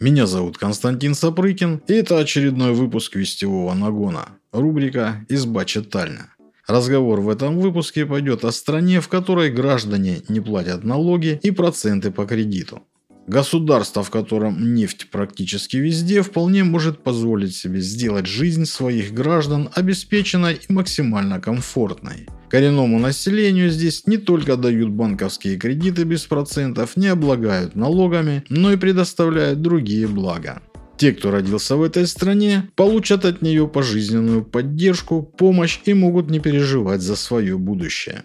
Меня зовут Константин Сапрыкин, и это очередной выпуск Вестевого нагона. Рубрика «Изба читальня». Разговор в этом выпуске пойдет о стране, в которой граждане не платят налоги и проценты по кредиту. Государство, в котором нефть практически везде, вполне может позволить себе сделать жизнь своих граждан обеспеченной и максимально комфортной. Коренному населению здесь не только дают банковские кредиты без процентов, не облагают налогами, но и предоставляют другие блага. Те, кто родился в этой стране, получат от нее пожизненную поддержку, помощь и могут не переживать за свое будущее.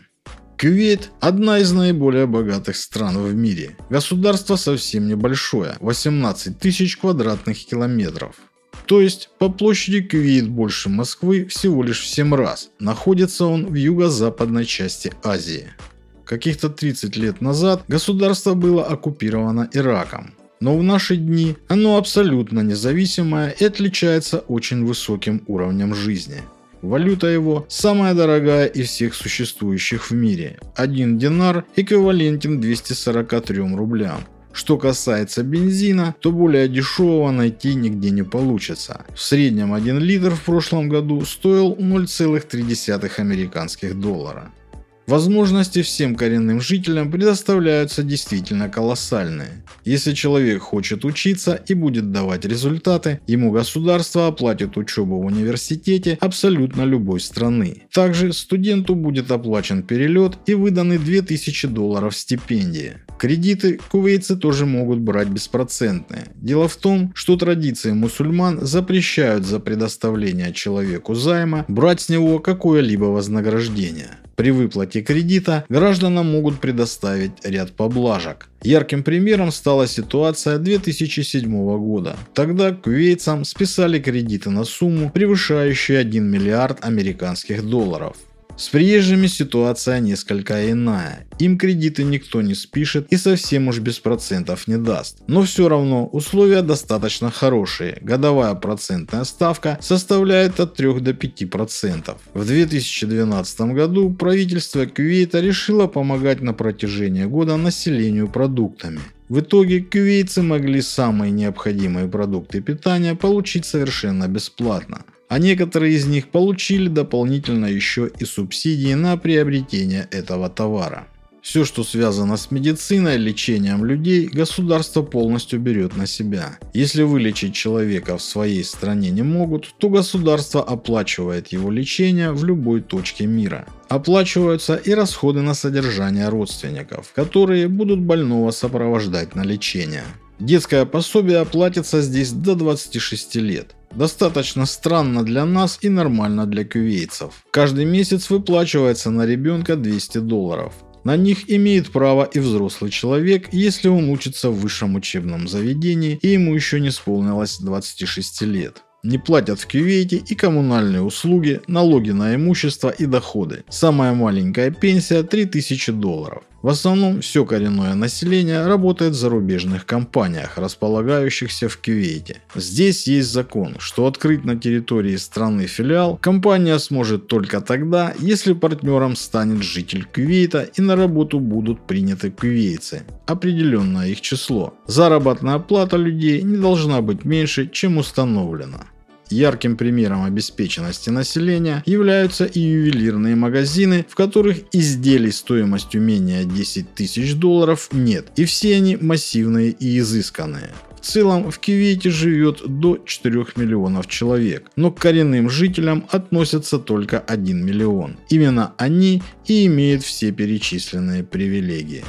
Кувейт – одна из наиболее богатых стран в мире. Государство совсем небольшое – 18 тысяч квадратных километров. То есть по площади Кувейт больше Москвы всего лишь в 7 раз. Находится он в юго-западной части Азии. Каких-то 30 лет назад государство было оккупировано Ираком. Но в наши дни оно абсолютно независимое и отличается очень высоким уровнем жизни. Валюта его самая дорогая из всех существующих в мире. Один динар эквивалентен 243 рублям. Что касается бензина, то более дешевого найти нигде не получится. В среднем 1 литр в прошлом году стоил 0,3 американских доллара. Возможности всем коренным жителям предоставляются действительно колоссальные. Если человек хочет учиться и будет давать результаты, ему государство оплатит учебу в университете абсолютно любой страны. Также студенту будет оплачен перелет и выданы 2000 долларов стипендии. Кредиты кувейцы тоже могут брать беспроцентные. Дело в том, что традиции мусульман запрещают за предоставление человеку займа брать с него какое-либо вознаграждение. При выплате кредита гражданам могут предоставить ряд поблажек. Ярким примером стала ситуация 2007 года. Тогда кувейцам списали кредиты на сумму, превышающую 1 миллиард американских долларов. С приезжими ситуация несколько иная. Им кредиты никто не спишет и совсем уж без процентов не даст. Но все равно условия достаточно хорошие. Годовая процентная ставка составляет от 3 до 5%. В 2012 году правительство Кувейта решило помогать на протяжении года населению продуктами. В итоге кувейцы могли самые необходимые продукты питания получить совершенно бесплатно а некоторые из них получили дополнительно еще и субсидии на приобретение этого товара. Все, что связано с медициной, лечением людей, государство полностью берет на себя. Если вылечить человека в своей стране не могут, то государство оплачивает его лечение в любой точке мира. Оплачиваются и расходы на содержание родственников, которые будут больного сопровождать на лечение. Детское пособие оплатится здесь до 26 лет. Достаточно странно для нас и нормально для кувейцев. Каждый месяц выплачивается на ребенка 200 долларов. На них имеет право и взрослый человек, если он учится в высшем учебном заведении и ему еще не исполнилось 26 лет не платят в Кювейте и коммунальные услуги, налоги на имущество и доходы. Самая маленькая пенсия 3000 долларов. В основном все коренное население работает в зарубежных компаниях, располагающихся в Кювейте. Здесь есть закон, что открыть на территории страны филиал компания сможет только тогда, если партнером станет житель Кювейта и на работу будут приняты кювейцы. Определенное их число. Заработная плата людей не должна быть меньше, чем установлено. Ярким примером обеспеченности населения являются и ювелирные магазины, в которых изделий стоимостью менее 10 тысяч долларов нет, и все они массивные и изысканные. В целом в Кивейте живет до 4 миллионов человек, но к коренным жителям относятся только 1 миллион. Именно они и имеют все перечисленные привилегии.